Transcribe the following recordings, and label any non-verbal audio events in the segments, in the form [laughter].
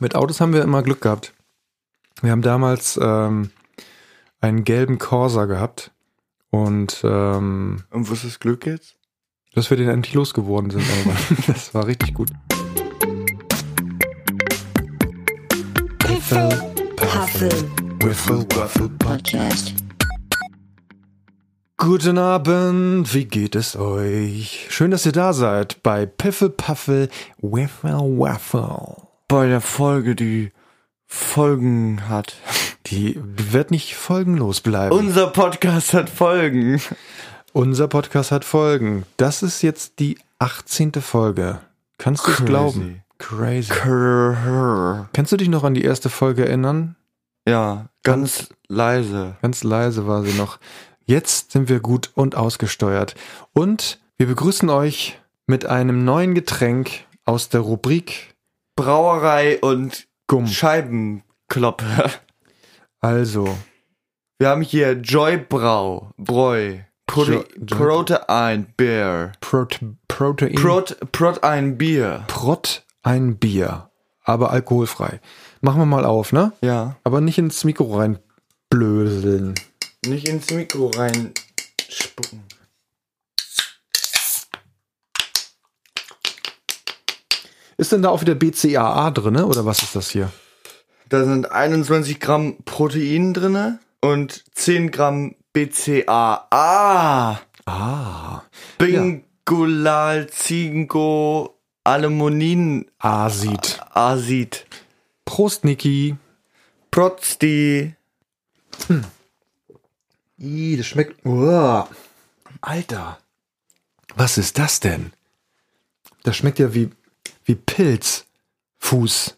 Mit Autos haben wir immer Glück gehabt. Wir haben damals ähm, einen gelben Corsa gehabt und ähm, Und was ist Glück jetzt? dass wir den endlich losgeworden sind. Aber [laughs] das war richtig gut. Piffel, Puffel Wiffle Waffle Podcast. Guten Abend, wie geht es euch? Schön, dass ihr da seid bei Piffle Puffle Wiffle Waffle. Bei der Folge, die Folgen hat. Die wird nicht folgenlos bleiben. Unser Podcast hat Folgen. Unser Podcast hat Folgen. Das ist jetzt die 18. Folge. Kannst du es glauben? Crazy. Krrr. Kannst du dich noch an die erste Folge erinnern? Ja, ganz leise. Ganz leise war sie noch. Jetzt sind wir gut und ausgesteuert. Und wir begrüßen euch mit einem neuen Getränk aus der Rubrik Brauerei und Gumm. Scheibenkloppe. Also, Wir haben hier Joy Brau, Bräu, Prote Jo- Protein Beer, Prot Protein. Prot Protein Bier. Prot ein Bier. Aber alkoholfrei. Machen wir mal auf, ne? Ja, Aber nicht ins Mikro reinblöseln. nicht ins Mikro rein Ist denn da auch wieder BCAA drinne oder was ist das hier? Da sind 21 Gramm Protein drinne und 10 Gramm BCAA. Ah, Bingulal Zingo Aluminin Asid. Asid. Prost, Niki. Protzdi. Ih, das schmeckt. Uah. Alter. Was ist das denn? Das schmeckt ja wie, wie Pilz. Fuß.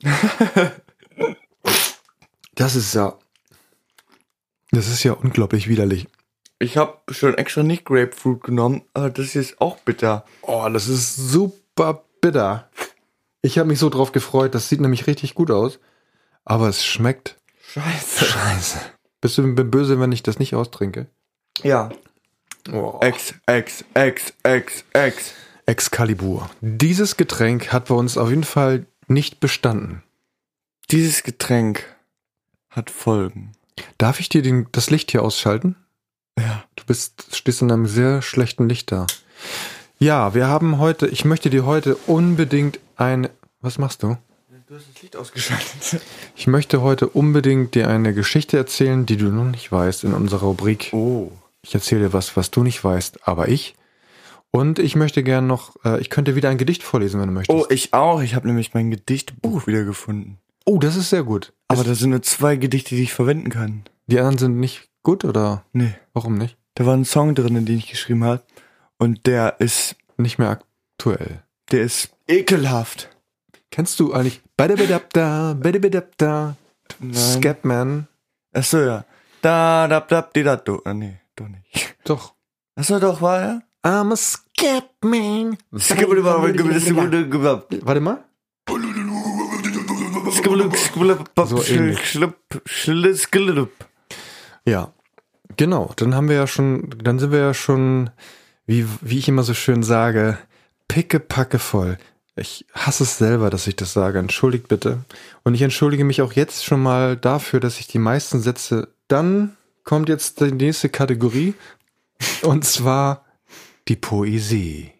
das ist ja. Das ist ja unglaublich widerlich. Ich habe schon extra nicht Grapefruit genommen, aber das ist auch bitter. Oh, das ist super bitter. Ich habe mich so drauf gefreut. Das sieht nämlich richtig gut aus. Aber es schmeckt Scheiße. scheiße. Bist du böse, wenn ich das nicht austrinke? Ja. Oh. X, X, X, X, X. Excalibur. Dieses Getränk hat bei uns auf jeden Fall nicht bestanden. Dieses Getränk hat Folgen. Darf ich dir den, das Licht hier ausschalten? Ja. Du bist, stehst in einem sehr schlechten Licht da. Ja, wir haben heute, ich möchte dir heute unbedingt ein, was machst du? Du hast das Licht ausgeschaltet. [laughs] Ich möchte heute unbedingt dir eine Geschichte erzählen, die du noch nicht weißt in unserer Rubrik. Oh. Ich erzähle dir was, was du nicht weißt, aber ich. Und ich möchte gern noch, äh, ich könnte wieder ein Gedicht vorlesen, wenn du möchtest. Oh, ich auch. Ich habe nämlich mein Gedichtbuch wiedergefunden. oh das ist sehr gut. Aber da sind nur zwei Gedichte, die ich verwenden kann. Die anderen sind nicht gut oder Nee. warum nicht? Da war ein Song drin, den ich geschrieben habe. Und der ist, Nicht mehr aktuell. der ist ekelhaft. Kennst du eigentlich Badabadabda, Nein. Scatman? Achso, ja. Da, da, da, di, da, do. Ah, nee, doch nicht. Doch. Achso, doch, war er? I'm a Scatman. Warte mal. So. Ja. Genau. Dann haben wir ja schon, dann sind wir ja schon, wie, wie ich immer so schön sage, pickepacke voll. Ich hasse es selber, dass ich das sage. Entschuldigt bitte. Und ich entschuldige mich auch jetzt schon mal dafür, dass ich die meisten Sätze. Dann kommt jetzt die nächste Kategorie. Und zwar die Poesie.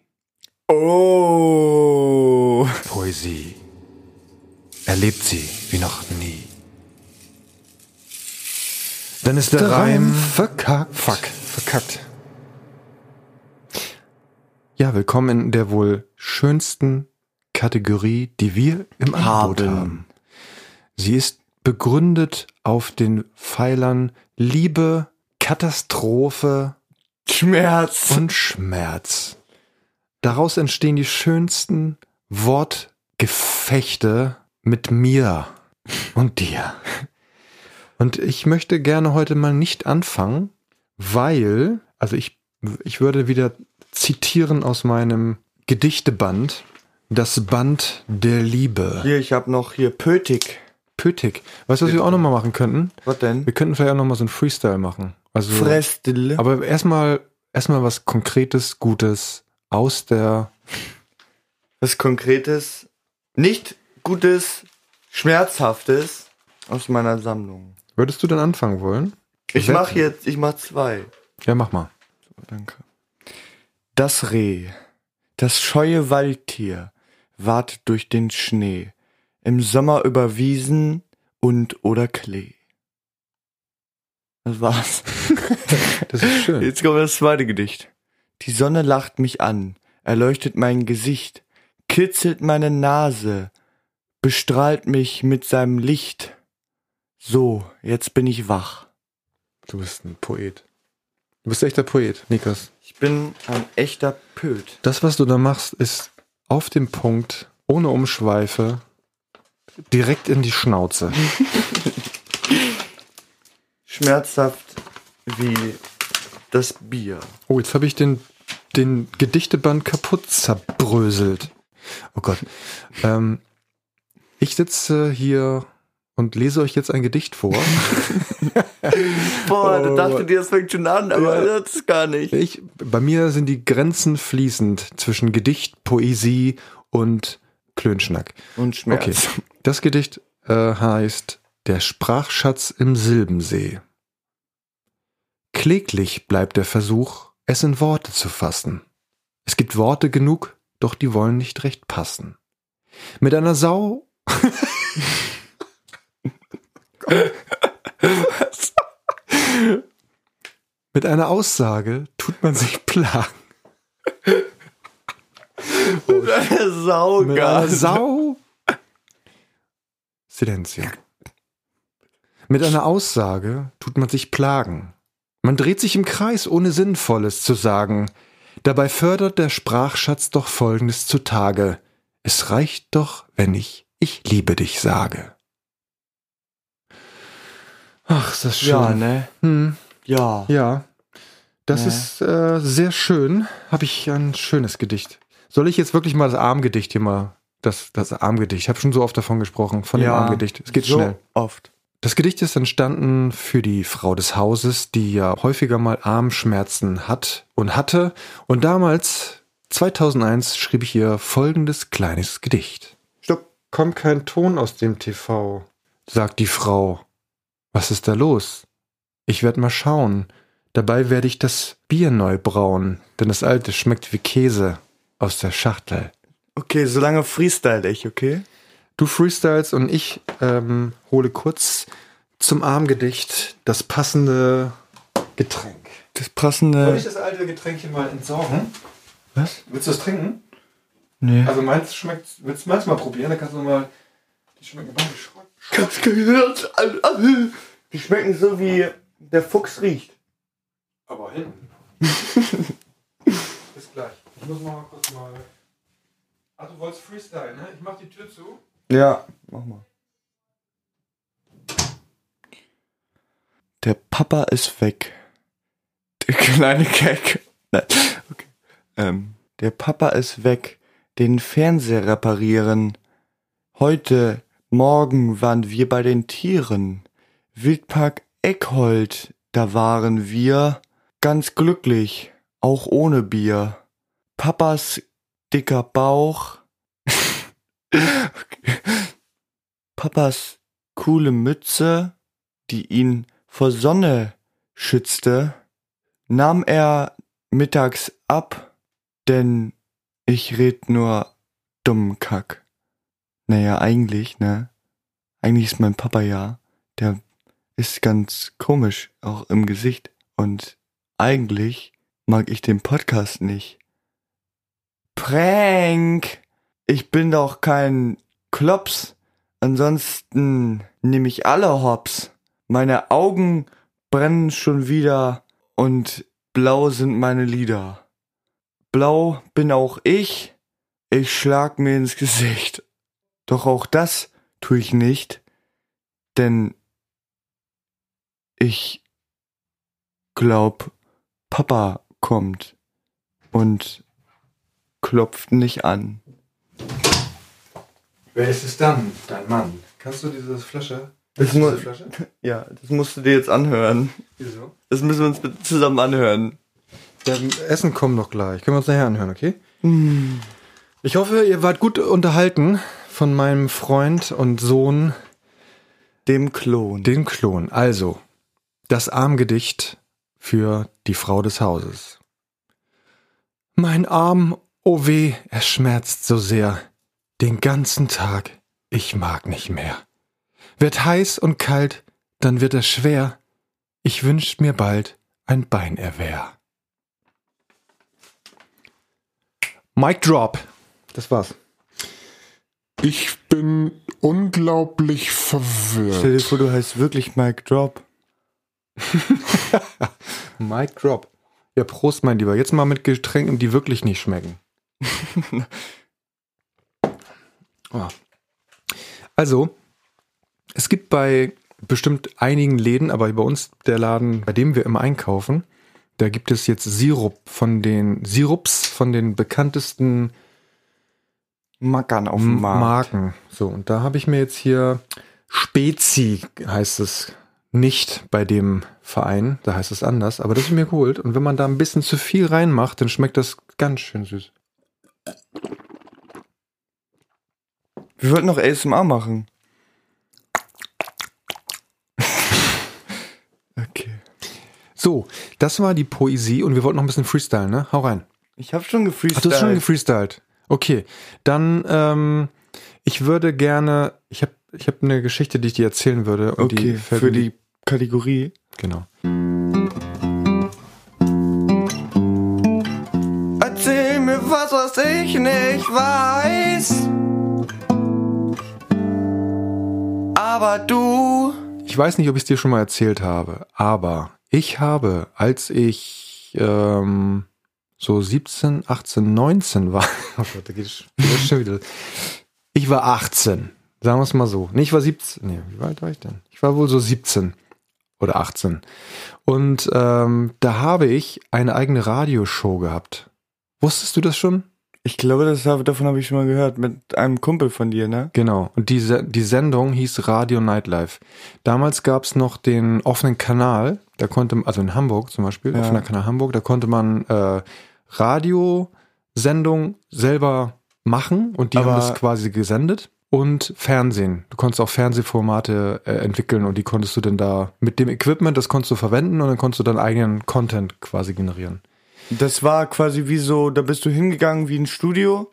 Oh. Poesie. Erlebt sie wie noch nie. Dann ist der, Der Reim Reim verkackt. Fuck, verkackt. Ja, willkommen in der wohl schönsten Kategorie, die wir im Angebot Haben. haben. Sie ist begründet auf den Pfeilern Liebe, Katastrophe Schmerz. und Schmerz. Daraus entstehen die schönsten Wortgefechte mit mir und dir. Und ich möchte gerne heute mal nicht anfangen, weil, also ich, ich würde wieder zitieren aus meinem Gedichteband, das Band der Liebe. Hier, ich habe noch hier Pötig. Pötig. Weißt du, was wir auch nochmal machen könnten? Was denn? Wir könnten vielleicht auch nochmal so ein Freestyle machen. Also, Fressdille. aber erstmal, erstmal was Konkretes, Gutes aus der, Was Konkretes. Nicht Gutes Schmerzhaftes aus meiner Sammlung. Würdest du denn anfangen wollen? Ich Wette. mach jetzt, ich mach zwei. Ja, mach mal. Danke. Das Reh, das scheue Waldtier, wartet durch den Schnee, im Sommer über Wiesen und oder Klee. Das war's. [laughs] Das ist schön. Jetzt kommt das zweite Gedicht. Die Sonne lacht mich an, erleuchtet mein Gesicht, kitzelt meine Nase, bestrahlt mich mit seinem Licht. So, jetzt bin ich wach. Du bist ein Poet. Du bist echter Poet, Niklas. Ich bin ein echter Pöt. Das, was du da machst, ist auf dem Punkt, ohne Umschweife, direkt in die Schnauze. [laughs] Schmerzhaft wie das Bier. Oh, jetzt habe ich den, den Gedichteband kaputt zerbröselt. Oh Gott. Ähm, ich sitze hier und lese euch jetzt ein Gedicht vor. [laughs] Boah, Oh. du dachte dir, das fängt schon an, aber Ja. das ist gar nicht. Ich, bei mir sind die Grenzen fließend zwischen Gedicht, Poesie und Klönschnack. Und Schmerz. Okay, das Gedicht äh, heißt Der Sprachschatz im Silbensee. Kläglich bleibt der Versuch, es in Worte zu fassen. Es gibt Worte genug, doch die wollen nicht recht passen. Mit einer Sau. Mit einer Aussage tut man sich plagen. Eine Sau, Mit einer Sau. Silenzio. Mit einer Aussage tut man sich plagen. Man dreht sich im Kreis, ohne Sinnvolles zu sagen. Dabei fördert der Sprachschatz doch Folgendes zutage. Es reicht doch, wenn ich ich liebe dich sage. Ach, ist das schön. Ja, ne? Hm, Ja. ja. Das Ne. ist äh, sehr schön. Habe ich ein schönes Gedicht. Soll ich jetzt wirklich mal das Armgedicht hier mal, das, das Armgedicht, ich habe schon so oft davon gesprochen, von dem Ja. Armgedicht. Es geht so schnell. Oft. Das Gedicht ist entstanden für die Frau des Hauses, die ja häufiger mal Armschmerzen hat und hatte. Und damals, 2001, schrieb ich ihr folgendes kleines Gedicht. Stopp, kommt kein Ton aus dem TV, sagt die Frau. Was ist da los? Ich werd mal schauen. Dabei werde ich das Bier neu brauen, denn das alte schmeckt wie Käse aus der Schachtel. Okay, solange freestyle ich, okay? Du freestyles und ich ähm, hole kurz zum Armgedicht das passende Getränk. Das passende. das alte Getränk hier mal entsorgen? Was? Willst du es trinken? Nee. Also meins schmeckt. Willst du meins mal probieren? Dann kannst du mal. Die schmecken beide Schrott. Die schmecken so wie der Fuchs riecht. Aber hinten. [laughs] Bis gleich. Ich muss mal kurz mal. Ah, du wolltest Freestyle, ne? Ich mach die Tür zu. Ja, mach mal. Der Papa ist weg. Der kleine Gag. [laughs] Nein, okay. Ähm, der Papa ist weg. Den Fernseher reparieren. Heute, morgen waren wir bei den Tieren. Wildpark Eckhold, da waren wir ganz glücklich, auch ohne Bier. Papas dicker Bauch. Papas coole Mütze, die ihn vor Sonne schützte, nahm er mittags ab, denn ich red nur dummen Kack. Naja, eigentlich, ne? Eigentlich ist mein Papa ja, der ist ganz komisch, auch im Gesicht. Und eigentlich mag ich den Podcast nicht. Prank! Ich bin doch kein Klops. Ansonsten nehme ich alle Hops. Meine Augen brennen schon wieder und blau sind meine Lieder. Blau bin auch ich. Ich schlag mir ins Gesicht. Doch auch das tue ich nicht, denn ich glaub, Papa kommt und klopft nicht an. Wer ist es dann? Dein Mann. Kannst du diese Flasche? Das Diese Flasche? [laughs] Ja, das musst du dir jetzt anhören. Wieso? Das müssen wir uns zusammen anhören. Dann Essen kommt noch gleich. Können wir uns nachher anhören, okay? Ich hoffe, ihr wart gut unterhalten von meinem Freund und Sohn, Dem Klon. den Klon. Also, das Armgedicht für die Frau des Hauses. Mein Arm, oh weh, er schmerzt so sehr. Den ganzen Tag, ich mag nicht mehr. Wird heiß und kalt, dann wird er schwer. Ich wünscht mir bald ein Beinerwehr. Mic drop. Das war's. Ich bin unglaublich Stell dir verwirrt. vor, du heißt wirklich Mike Drop. [laughs] Mic drop. Ja, Prost, mein Lieber. Jetzt mal mit Getränken, die wirklich nicht schmecken. [laughs] oh. Also, es gibt bei bestimmt einigen Läden, aber bei uns der Laden, bei dem wir immer einkaufen, da gibt es jetzt Sirup von den Sirups von den bekanntesten Mackern auf dem Markt. Marken. So, und da habe ich mir jetzt hier Spezi, heißt es nicht bei dem Verein, da heißt es anders, aber das ist mir geholt. Und wenn man da ein bisschen zu viel reinmacht, dann schmeckt das ganz schön süß. Wir wollten noch ASMR machen. [laughs] okay. So, das war die Poesie und wir wollten noch ein bisschen freestylen, ne? Hau rein. Ich habe schon Ach, gefreestylt. du hast schon gefreestylt. Okay, dann ähm, ich würde gerne, ich habe ich hab eine Geschichte, die ich dir erzählen würde. Okay, die für die Kategorie. Genau. Erzähl mir was, was ich nicht weiß. Aber du. Ich weiß nicht, ob ich es dir schon mal erzählt habe, aber ich habe, als ich ähm, so 17, 18, 19 war, [laughs] oh Gott, da geht es schon wieder. Ich war 18, sagen wir es mal so. Nee, ich war 17, nee, wie alt war ich denn? Ich war wohl so 17 oder 18. Und ähm, da habe ich eine eigene Radioshow gehabt. Wusstest du das schon? Ich glaube, das hab, davon habe ich schon mal gehört mit einem Kumpel von dir, ne? Genau. Und die, Se- die Sendung hieß Radio Nightlife. Damals gab es noch den offenen Kanal, da konnte, also in Hamburg zum Beispiel, Ja. offener Kanal Hamburg, da konnte man äh, Radiosendung selber machen und die Aber- haben das quasi gesendet. Und Fernsehen. Du konntest auch Fernsehformate äh, entwickeln und die konntest du dann da mit dem Equipment, das konntest du verwenden und dann konntest du dann eigenen Content quasi generieren. Das war quasi wie so, da bist du hingegangen wie ein Studio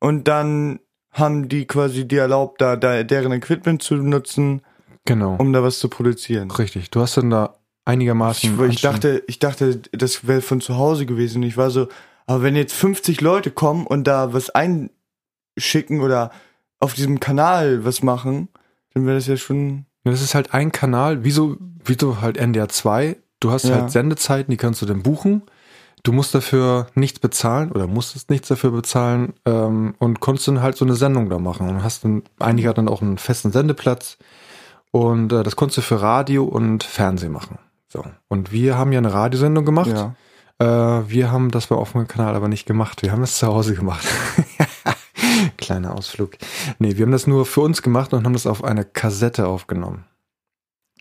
und dann haben die quasi dir erlaubt, da, da deren Equipment zu nutzen, Genau. um da was zu produzieren. Richtig. Du hast dann da einigermaßen. Ich, ich dachte, ich dachte, das wäre von zu Hause gewesen. Ich war so, aber wenn jetzt 50 Leute kommen und da was einschicken oder auf diesem Kanal was machen, dann wäre das ja schon. Das ist halt ein Kanal, wie so, wie so halt NDR 2. Du hast Ja. halt Sendezeiten, die kannst du dann buchen. Du musst dafür nichts bezahlen oder musstest nichts dafür bezahlen ähm, und konntest dann halt so eine Sendung da machen. Und hast dann, einige hatten dann auch einen festen Sendeplatz und äh, das konntest du für Radio und Fernsehen machen. So. Und wir haben ja eine Radiosendung gemacht. Ja. Äh, wir haben das beim offenen Kanal aber nicht gemacht. Wir haben das zu Hause gemacht. [laughs] Kleiner Ausflug. Nee, wir haben das nur für uns gemacht und haben das auf eine Kassette aufgenommen.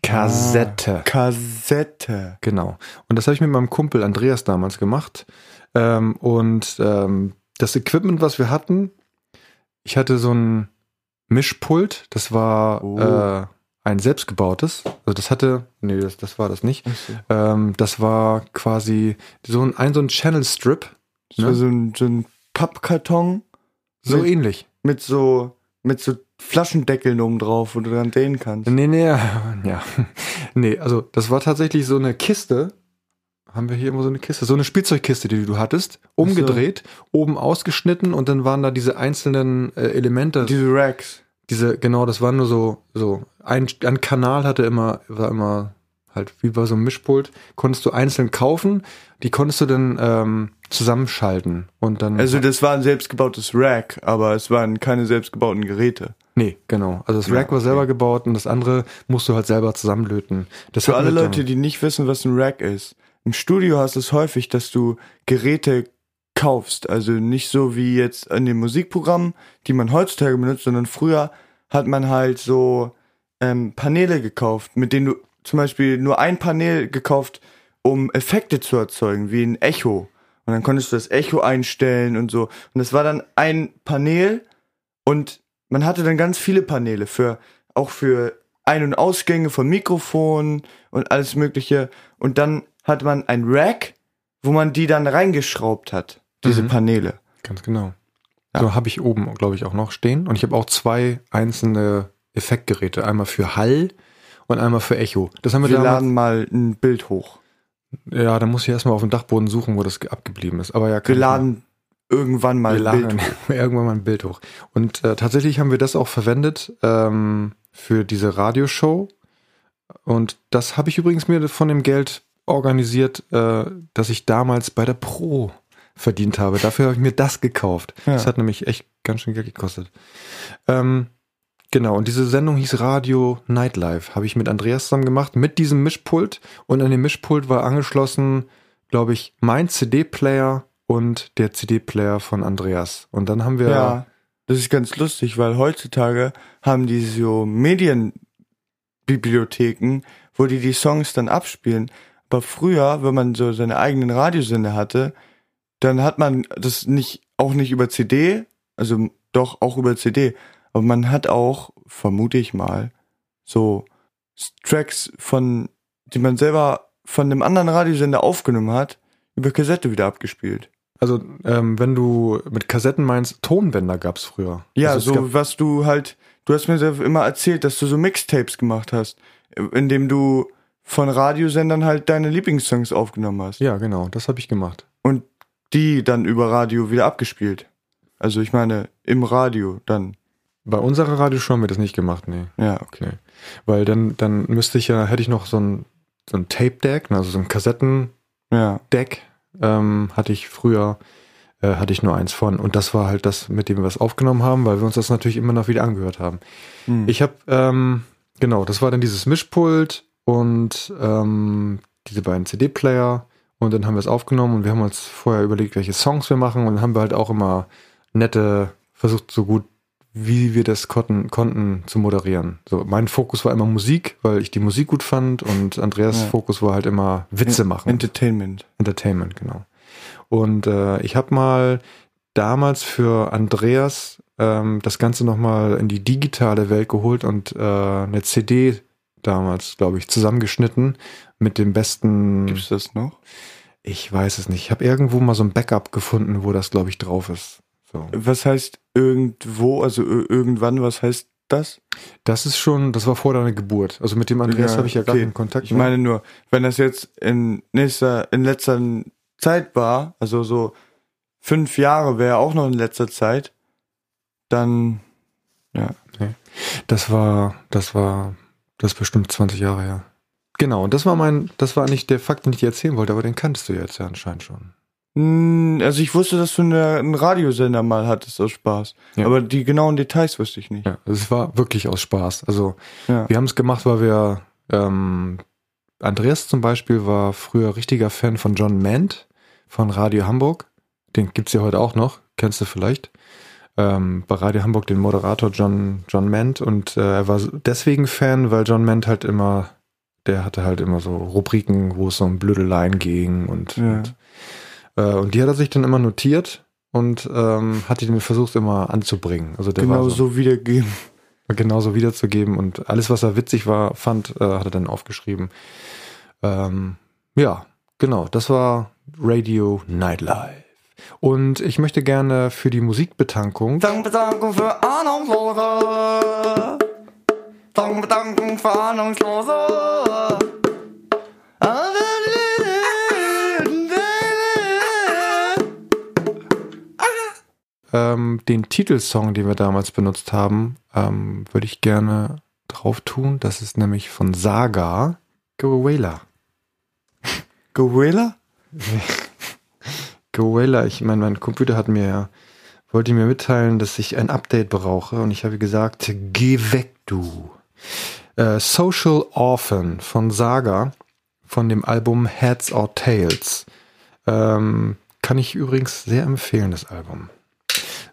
Kassette. Ah, Kassette. Genau. Und das habe ich mit meinem Kumpel Andreas damals gemacht. Ähm, und ähm, das Equipment, was wir hatten, ich hatte so ein Mischpult, das war Oh. äh, ein selbstgebautes. Also das hatte, nee, das, das war das nicht. Ähm, das war quasi so ein, ein so ein Channel Strip. So, Ne? so, ein, so ein Pappkarton So Mit- ähnlich. mit so mit so Flaschendeckeln oben drauf, wo du dann drehen kannst. Nee, nee, [laughs] ja. Nee, also das war tatsächlich so eine Kiste. Haben wir hier immer so eine Kiste? So eine Spielzeugkiste, die du hattest, umgedreht, oben ausgeschnitten und dann waren da diese einzelnen äh, Elemente. Diese Racks. Diese, genau, das war nur so, so, ein, ein Kanal hatte immer, war immer halt wie bei so einem Mischpult, konntest du einzeln kaufen, die konntest du dann ähm, zusammenschalten und dann. Also das war ein selbstgebautes Rack, aber es waren keine selbstgebauten Geräte. nee, genau. Also das Ja, Rack war selber gebaut und das andere musst du halt selber zusammenlöten. Das Für alle Leute, die nicht wissen, was ein Rack ist. Im Studio hast du es häufig, dass du Geräte kaufst. Also nicht so wie jetzt in den Musikprogrammen, die man heutzutage benutzt, sondern früher hat man halt so ähm, Paneele gekauft, mit denen du zum Beispiel nur ein Panel gekauft, um Effekte zu erzeugen, wie ein Echo. Und dann konntest du das Echo einstellen und so. Und das war dann ein Panel und man hatte dann ganz viele Paneele für, auch für Ein- und Ausgänge von Mikrofonen und alles mögliche. Und dann hat man ein Rack, wo man die dann reingeschraubt hat, diese Mhm. Paneele. Ganz genau. Ja. So habe ich oben, glaube ich, auch noch stehen. Und ich habe auch zwei einzelne Effektgeräte. Einmal für Hall und einmal für Echo. Das haben wir, Wir laden mal ein Bild hoch. Ja, da muss ich erstmal auf dem Dachboden suchen, wo das abgeblieben ist. Aber ja, Wir laden irgendwann mal wir ein Bild hoch. [laughs] irgendwann mal ein Bild hoch. Und äh, tatsächlich haben wir das auch verwendet ähm, für diese Radioshow. Und das habe ich übrigens mir von dem Geld organisiert, äh, das ich damals bei der Pro verdient habe. Dafür habe ich mir das gekauft. Ja. Das hat nämlich echt ganz schön Geld gekostet. Ähm, genau, und diese Sendung hieß Radio Nightlife. Habe ich mit Andreas zusammen gemacht, mit diesem Mischpult. Und an dem Mischpult war angeschlossen, glaube ich, mein CD-Player und der CD-Player von Andreas. Und dann haben wir. Ja, das ist ganz lustig, weil heutzutage haben die so Medienbibliotheken, wo die die Songs dann abspielen. Aber früher, wenn man so seine eigenen Radiosender hatte, dann hat man das nicht, auch nicht über CD, also doch auch über CD, aber man hat auch, vermute ich mal, so Tracks von, die man selber von einem anderen Radiosender aufgenommen hat, über Kassette wieder abgespielt. Also, ähm, wenn du mit Kassetten meinst, Tonbänder gab's früher. Ja, also so was du halt, du hast mir immer erzählt, dass du so Mixtapes gemacht hast, indem du von Radiosendern halt deine Lieblingssongs aufgenommen hast ja, genau, das habe ich gemacht. und die dann über Radio wieder abgespielt. Also ich meine, im Radio dann. Bei unserer Radioshow haben wir das nicht gemacht, nee. Ja, okay. Nee. Weil dann, dann müsste ich ja, hätte ich noch so ein, so ein Tape-Deck, also so ein Kassettendeck, Ja. ähm, hatte ich früher, äh, hatte ich nur eins von. Und das war halt das, mit dem wir was aufgenommen haben, weil wir uns das natürlich immer noch wieder angehört haben. Hm. Ich habe, ähm, genau, das war dann dieses Mischpult und ähm, diese beiden CD-Player und dann haben wir es aufgenommen und wir haben uns vorher überlegt, welche Songs wir machen und dann haben wir halt auch immer nette, versucht so gut wie wir das konnten, konnten zu moderieren. So, mein Fokus war immer Musik, weil ich die Musik gut fand und Andreas Ja. Fokus war halt immer Witze machen. Entertainment. Entertainment, genau. Und äh, ich habe mal damals für Andreas ähm, das Ganze nochmal in die digitale Welt geholt und äh, eine CD damals, glaube ich, zusammengeschnitten mit dem besten. Gibt's das noch? Ich weiß es nicht. Ich habe irgendwo mal so ein Backup gefunden, wo das, glaube ich, drauf ist. So. Was heißt irgendwo, also ir- irgendwann, was heißt das? Das ist schon, das war vor deiner Geburt. Also mit dem Andreas Ja, habe ich ja gar okay. keinen Kontakt Ich mehr. meine nur, wenn das jetzt in nächster, in letzter Zeit war, also so fünf Jahre wäre auch noch in letzter Zeit, dann Das war, das war, das ist bestimmt 20 Jahre her. Genau, und das war mein, das war nicht der Fakt, den ich dir erzählen wollte, aber den kanntest du jetzt ja anscheinend schon. Also ich wusste, dass du eine, einen Radiosender mal hattest aus Spaß. Ja. Aber die genauen Details wusste ich nicht. Ja, es war wirklich aus Spaß. Also Ja. wir haben es gemacht, weil wir, ähm, Andreas zum Beispiel war früher richtiger Fan von John Mant von Radio Hamburg. Den gibt's ja heute auch noch, kennst du vielleicht. Ähm, bei Radio Hamburg den Moderator John, John Mant und äh, er war deswegen Fan, weil John Mant halt immer, der hatte halt immer so Rubriken, wo es so um Blödeleien ging und, Ja. und, und die hat er sich dann immer notiert und ähm, hat die dann versucht immer anzubringen. Also der Genau war so wiedergeben. genauso wiederzugeben und alles, was er witzig war, fand, äh, hat er dann aufgeschrieben. Ähm, ja, genau, das war Radio Nightlife. Und ich möchte gerne für die Musikbetankung, Dankbedankung für Ahnungslose. Dankbedankung für Ahnungslose. Ähm, den Titelsong, den wir damals benutzt haben, ähm, würde ich gerne drauf tun. Das ist nämlich von Saga Goela. Gorilla? [laughs] Goela, [laughs] ich meine, mein Computer hat mir wollte mir mitteilen, dass ich ein Update brauche und ich habe gesagt, geh weg, du. Äh, Social Orphan von Saga, von dem Album Heads or Tails. Ähm, kann ich übrigens sehr empfehlen, das Album.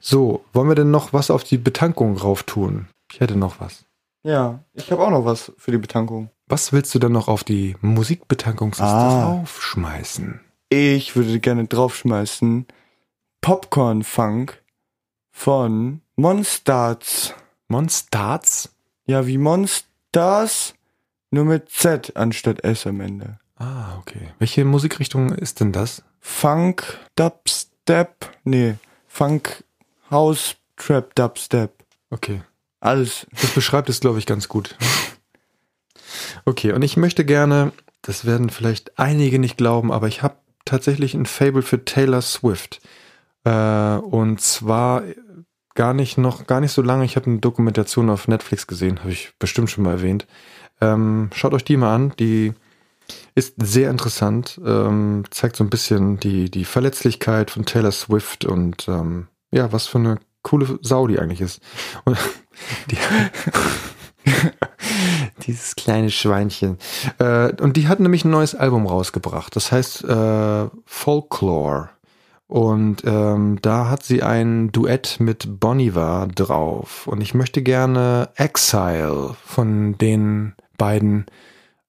So, wollen wir denn noch was auf die Betankung rauf tun? Ich hätte noch was. Ja, ich habe auch noch was für die Betankung. Was willst du denn noch auf die Musikbetankungsliste Ah. aufschmeißen? Ich würde gerne draufschmeißen Popcorn Funk von Monsters. Monstars? Ja, wie Monsters, nur mit Z anstatt S am Ende. Ah, okay. Welche Musikrichtung ist denn das? Funk, Dubstep, nee, Funk, House, Trap, Dubstep. Okay. Alles. Das beschreibt es, glaube ich, ganz gut. Okay, und ich möchte gerne, das werden vielleicht einige nicht glauben, aber ich habe tatsächlich ein Fable für Taylor Swift. Äh, und zwar gar nicht noch, gar nicht so lange. Ich habe eine Dokumentation auf Netflix gesehen, habe ich bestimmt schon mal erwähnt. Ähm, schaut euch die mal an. Die ist sehr interessant, ähm, zeigt so ein bisschen die, die Verletzlichkeit von Taylor Swift und ähm, ja, was für eine coole Sau die eigentlich ist. Und [laughs] die, [laughs] dieses kleine Schweinchen. Äh, und die hat nämlich ein neues Album rausgebracht. Das heißt äh, Folklore. Und ähm, da hat sie ein Duett mit Bonivar drauf. Und ich möchte gerne Exile von den beiden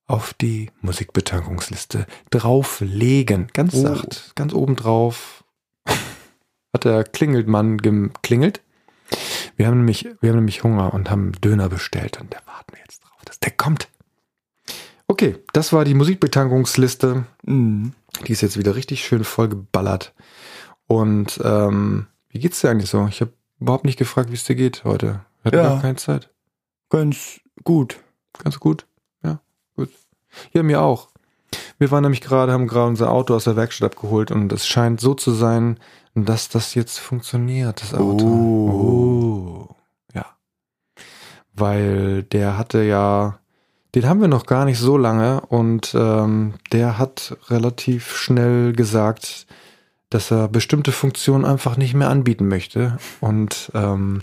auf die Musikbetankungsliste drauflegen. Ganz Oh. sacht, ganz oben drauf. Hat der Klingelmann geklingelt. Wir haben nämlich, wir haben nämlich Hunger und haben Döner bestellt und da warten wir jetzt drauf, dass der kommt. Okay, das war die Musikbetankungsliste. Mhm. Die ist jetzt wieder richtig schön vollgeballert. Und ähm, wie geht's dir eigentlich so? Ich habe überhaupt nicht gefragt, wie es dir geht heute. Wir hatten Ja. gar keine Zeit. Ganz gut. Ganz gut. Ja, gut. Ja, mir auch. Wir waren nämlich gerade, haben gerade unser Auto aus der Werkstatt abgeholt und es scheint so zu sein, dass das jetzt funktioniert, das Auto. Oh. Oh. Ja. Weil der hatte ja, den haben wir noch gar nicht so lange und ähm, der hat relativ schnell gesagt, dass er bestimmte Funktionen einfach nicht mehr anbieten möchte. Und ähm,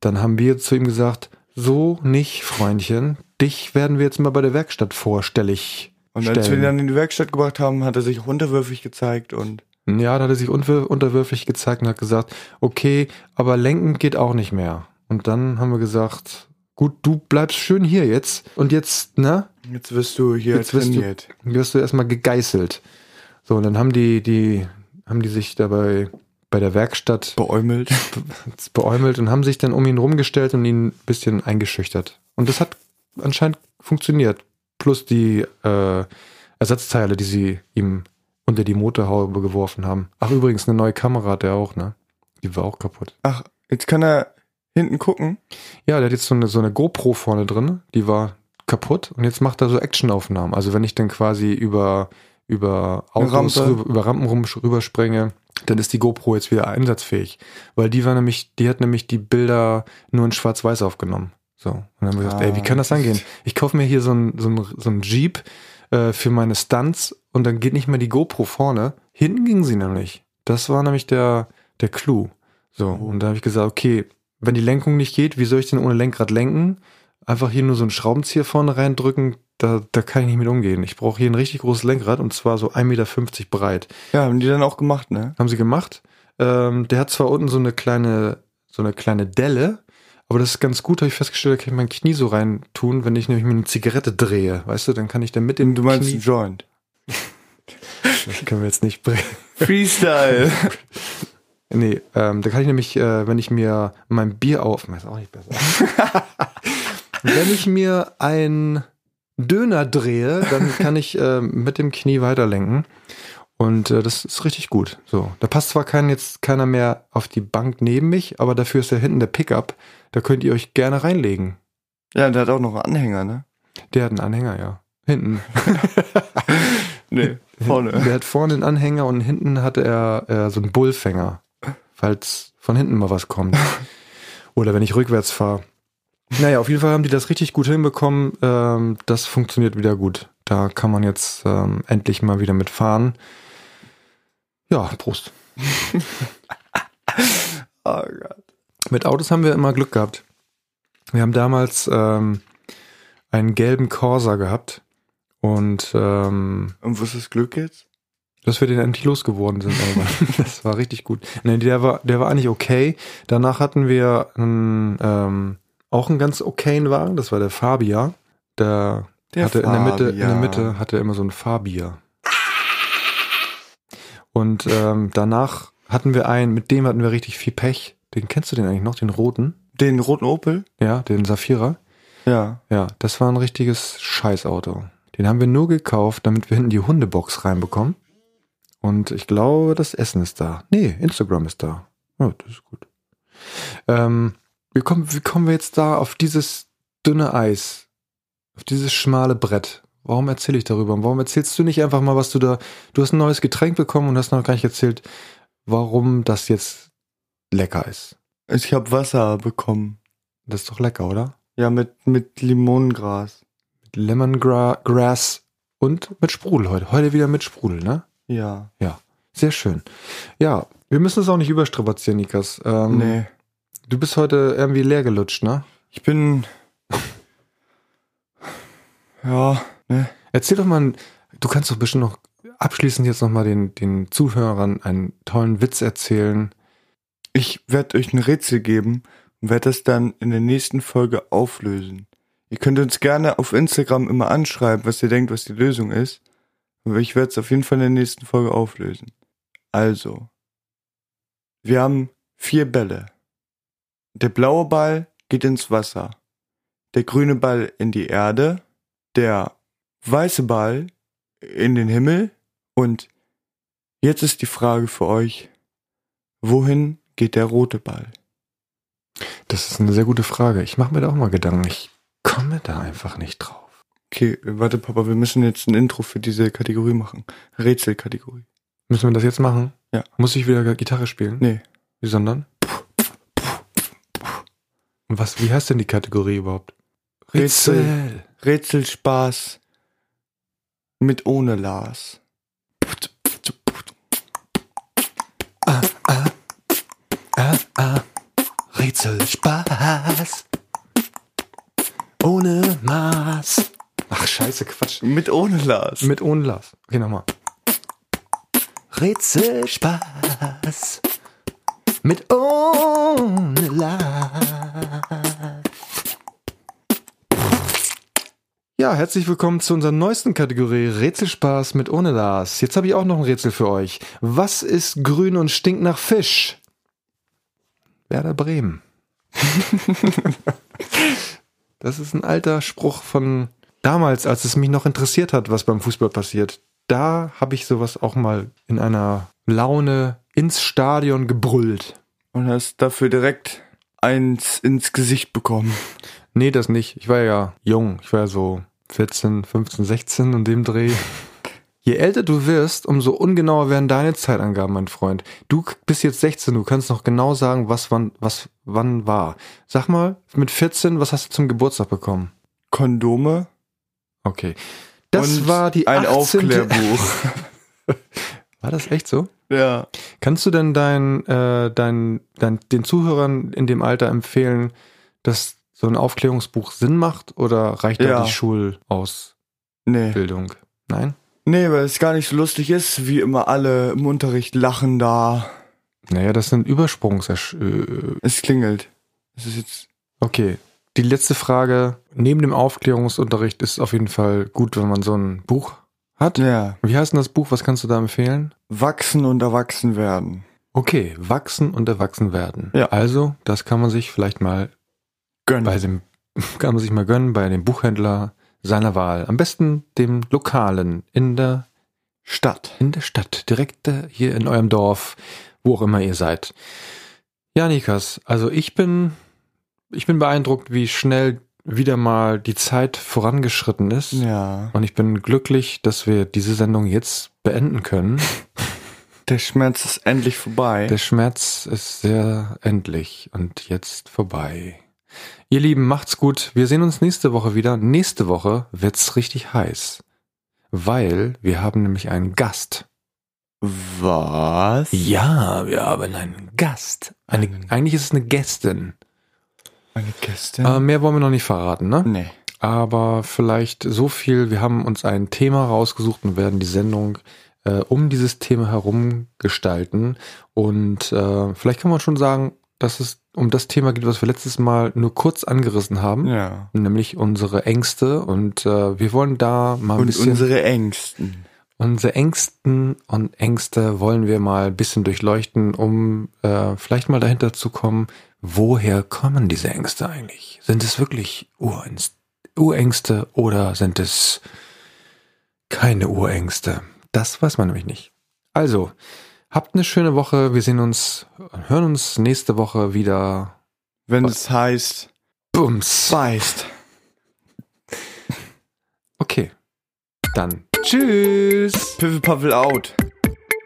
dann haben wir zu ihm gesagt, so nicht, Freundchen, dich werden wir jetzt mal bei der Werkstatt vorstellig Und als wir ihn stellen. dann in die Werkstatt gebracht haben, hat er sich auch unterwürfig gezeigt und Ja, da hat er sich unterwürfig gezeigt und hat gesagt, okay, aber lenken geht auch nicht mehr. Und dann haben wir gesagt, gut, du bleibst schön hier jetzt und jetzt, ne, jetzt wirst du hier Jetzt wirst du- trainiert. wirst du erstmal gegeißelt. So, und dann haben die, die, haben die sich dabei bei der Werkstatt Beäumelt. [laughs] beäumelt und haben sich dann um ihn rumgestellt und ihn ein bisschen eingeschüchtert. Und das hat anscheinend funktioniert. Plus die äh, Ersatzteile, die sie ihm unter die Motorhaube geworfen haben. Ach, übrigens, eine neue Kamera hat er auch, ne? Die war auch kaputt. Ach, jetzt kann er hinten gucken. Ja, der hat jetzt so eine, so eine GoPro vorne drin, die war kaputt und jetzt macht er so Actionaufnahmen. Also wenn ich dann quasi über, über Autos, Rampe. über Rampen rum, rüberspringe, dann ist die GoPro jetzt wieder einsatzfähig. Weil die war nämlich, die hat nämlich die Bilder nur in Schwarz-Weiß aufgenommen. So. Und dann haben wir gesagt, Ah, ey, wie kann das angehen? Ich kaufe mir hier so ein, so ein, so ein Jeep äh, für meine Stunts und dann geht nicht mehr die GoPro vorne. Hinten ging sie nämlich. Das war nämlich der, der Clou. So. Oh. Und da habe ich gesagt, okay, wenn die Lenkung nicht geht, wie soll ich denn ohne Lenkrad lenken? Einfach hier nur so einen Schraubenzieher vorne reindrücken, da, da kann ich nicht mit umgehen. Ich brauche hier ein richtig großes Lenkrad und zwar so 1,50 Meter breit. Ja, haben die dann auch gemacht, ne? Haben sie gemacht. Ähm, der hat zwar unten so eine kleine, so eine kleine Delle, aber das ist ganz gut, habe ich festgestellt, da kann ich mein Knie so rein tun, wenn ich nämlich mir eine Zigarette drehe, weißt du, dann kann ich dann mit dem Du meinst Knie, Joint. [laughs] das können wir jetzt nicht bringen. Freestyle. [laughs] Nee, ähm, da kann ich nämlich, äh, wenn ich mir mein Bier auf, ist auch nicht besser. [laughs] wenn ich mir ein Döner drehe, dann kann ich äh, mit dem Knie weiterlenken. Und äh, das ist richtig gut. So, da passt zwar kein, jetzt keiner mehr auf die Bank neben mich, aber dafür ist ja hinten der Pickup. Da könnt ihr euch gerne reinlegen. ja, der hat auch noch einen Anhänger, ne? Der hat einen Anhänger, ja. Hinten. [laughs] Nee, vorne. Der hat vorne einen Anhänger und hinten hatte er äh, so einen Bullfänger, falls von hinten mal was kommt. Oder wenn ich rückwärts fahre. Naja, auf jeden Fall haben die das richtig gut hinbekommen. Ähm, das funktioniert wieder gut. Da kann man jetzt ähm, endlich mal wieder mitfahren. Ja, Prost. [laughs] Oh Gott. Mit Autos haben wir immer Glück gehabt. Wir haben damals ähm, einen gelben Corsa gehabt und ähm, Und was ist Glück jetzt? dass wir den endlich losgeworden sind. Aber [laughs] das war richtig gut. Nee, der war, der war eigentlich okay. Danach hatten wir einen, ähm, auch einen ganz okayen Wagen. Das war der Fabia. Der, Der hatte in der Mitte, in der Fabia. Mitte hatte er immer so ein Fabia. Und ähm, danach hatten wir einen, mit dem hatten wir richtig viel Pech. Den kennst du den eigentlich noch, den roten? Den roten Opel? Ja, den Safira. Ja. Ja, das war ein richtiges Scheißauto. Den haben wir nur gekauft, damit wir hinten die Hundebox reinbekommen. Und ich glaube, das Essen ist da. Nee, Instagram ist da. Ja, das ist gut. Ähm, wie, kommen, wie kommen wir jetzt da auf dieses dünne Eis? Auf dieses schmale Brett? Warum erzähle ich darüber? Und warum erzählst du nicht einfach mal, was du da. Du hast ein neues Getränk bekommen und hast noch gar nicht erzählt, warum das jetzt lecker ist. Ich habe Wasser bekommen. Das ist doch lecker, oder? Ja, mit, mit Limonengras. Mit Lemongrass und mit Sprudel heute. Heute wieder mit Sprudel, ne? Ja. Sehr schön. Ja, wir müssen es auch nicht überstrapazieren, Nikas. Ähm, nee. Du bist heute irgendwie leer gelutscht, ne? Ich bin. [laughs] Ja, ne? Erzähl doch mal, du kannst doch bestimmt noch abschließend jetzt nochmal den, den Zuhörern einen tollen Witz erzählen. Ich werde euch ein Rätsel geben und werde das dann in der nächsten Folge auflösen. Ihr könnt uns gerne auf Instagram immer anschreiben, was ihr denkt, was die Lösung ist. Aber ich werde es auf jeden Fall in der nächsten Folge auflösen. Also, wir haben vier Bälle. Der blaue Ball geht ins Wasser. Der grüne Ball in die Erde. Der weiße Ball in den Himmel. Und jetzt ist die Frage für euch, wohin geht der rote Ball? Das ist eine sehr gute Frage. Ich mache mir da auch mal Gedanken. Ich komme da einfach nicht drauf. Okay, warte Papa, wir müssen jetzt ein Intro für diese Kategorie machen. Rätselkategorie. Müssen wir das jetzt machen? Ja. Muss ich wieder Gitarre spielen? Nee. Wie sondern? Was, wie heißt denn die Kategorie überhaupt? Rätsel. Rätselspaß mit ohne Lars. Ah, ah, Rätselspaß. Ohne Maß. Ach, scheiße, Quatsch. Mit ohne Lars. Mit ohne Lars. Okay, nochmal. Rätselspaß. Mit ohne Lars. Ja, herzlich willkommen zu unserer neuesten Kategorie Rätselspaß mit ohne Lars. Jetzt habe ich auch noch ein Rätsel für euch. Was ist grün und stinkt nach Fisch? Werder Bremen. [laughs] das ist ein alter Spruch von damals, als es mich noch interessiert hat, was beim Fußball passiert. Da habe ich sowas auch mal in einer Laune ins Stadion gebrüllt. Und hast dafür direkt eins ins Gesicht bekommen. Nee, das nicht. Ich war ja jung. Ich war ja so 14, 15, 16 in dem Dreh. Je älter du wirst, umso ungenauer werden deine Zeitangaben, mein Freund. Du bist jetzt 16, du kannst noch genau sagen, was wann, was wann war. Sag mal, mit 14, was hast du zum Geburtstag bekommen? Kondome Okay. Das und war die ein 18. Aufklärbuch. [laughs] War das echt so? ja. Kannst du denn dein, äh, dein, dein, den Zuhörern in dem Alter empfehlen, dass so ein Aufklärungsbuch Sinn macht oder reicht da Ja. die Schulausbildung? Nee. Nein? Nee, weil es gar nicht so lustig ist, wie immer alle im Unterricht lachen da. Naja, das sind Übersprungs... Äh, Es klingelt. Es ist jetzt. okay. Die letzte Frage. Neben dem Aufklärungsunterricht ist auf jeden Fall gut, wenn man so ein Buch hat. Ja. Wie heißt denn das Buch? Was kannst du da empfehlen? Wachsen und erwachsen werden. Okay, wachsen und erwachsen werden. Ja. Also, das kann man sich vielleicht mal Gönnen. bei dem, [laughs] kann man sich mal gönnen bei dem Buchhändler seiner Wahl. Am besten dem Lokalen in der, Stadt. in der Stadt, direkt hier in eurem Dorf, wo auch immer ihr seid. Ja, Nikas, also ich bin, ich bin beeindruckt, wie schnell wieder mal die Zeit vorangeschritten ist. Ja. Und ich bin glücklich, dass wir diese Sendung jetzt beenden können. [laughs] Der Schmerz ist endlich vorbei. Der Schmerz ist sehr endlich und jetzt vorbei. Ihr Lieben, macht's gut. Wir sehen uns nächste Woche wieder. Nächste Woche wird's richtig heiß. Weil wir haben nämlich einen Gast. Was? Ja, wir haben einen Gast. Eine, Einen- eigentlich ist es eine Gästin. Eine Gästin? Aber mehr wollen wir noch nicht verraten, ne? nee. Aber vielleicht so viel. Wir haben uns ein Thema rausgesucht und werden die Sendung äh, um dieses Thema herum gestalten. Und äh, vielleicht kann man schon sagen, dass es um das Thema geht, was wir letztes Mal nur kurz angerissen haben. Ja. Nämlich unsere Ängste. Und äh, wir wollen da mal ein Und bisschen unsere Ängsten. Unsere Ängsten und Ängste wollen wir mal ein bisschen durchleuchten, um äh, vielleicht mal dahinter zu kommen, woher kommen diese Ängste eigentlich? Sind es wirklich Urängste, Urängste oder sind es keine Urängste? Das weiß man nämlich nicht. Also, habt eine schöne Woche. Wir sehen uns, hören uns nächste Woche wieder. Wenn es heißt, Bums. beißt. Okay. Dann tschüss. Piffel out.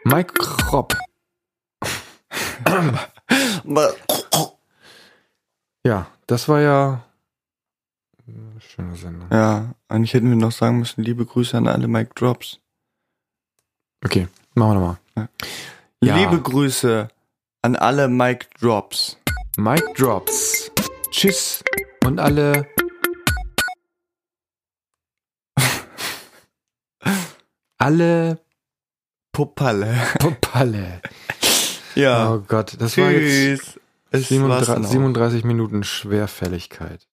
Mike Kropp. Ja, das war ja schöne Sendung. Ja, eigentlich hätten wir noch sagen müssen, liebe Grüße an alle Mike Drops. Okay, machen wir nochmal. Ja. Ja. Liebe Grüße an alle Mike Drops. Mike Drops. Tschüss. Und alle. [laughs] alle Pupalle. Pupalle. Ja. Oh Gott, das war jetzt Tschüss. Es war's dann 37, auch. 37 Minuten Schwerfälligkeit.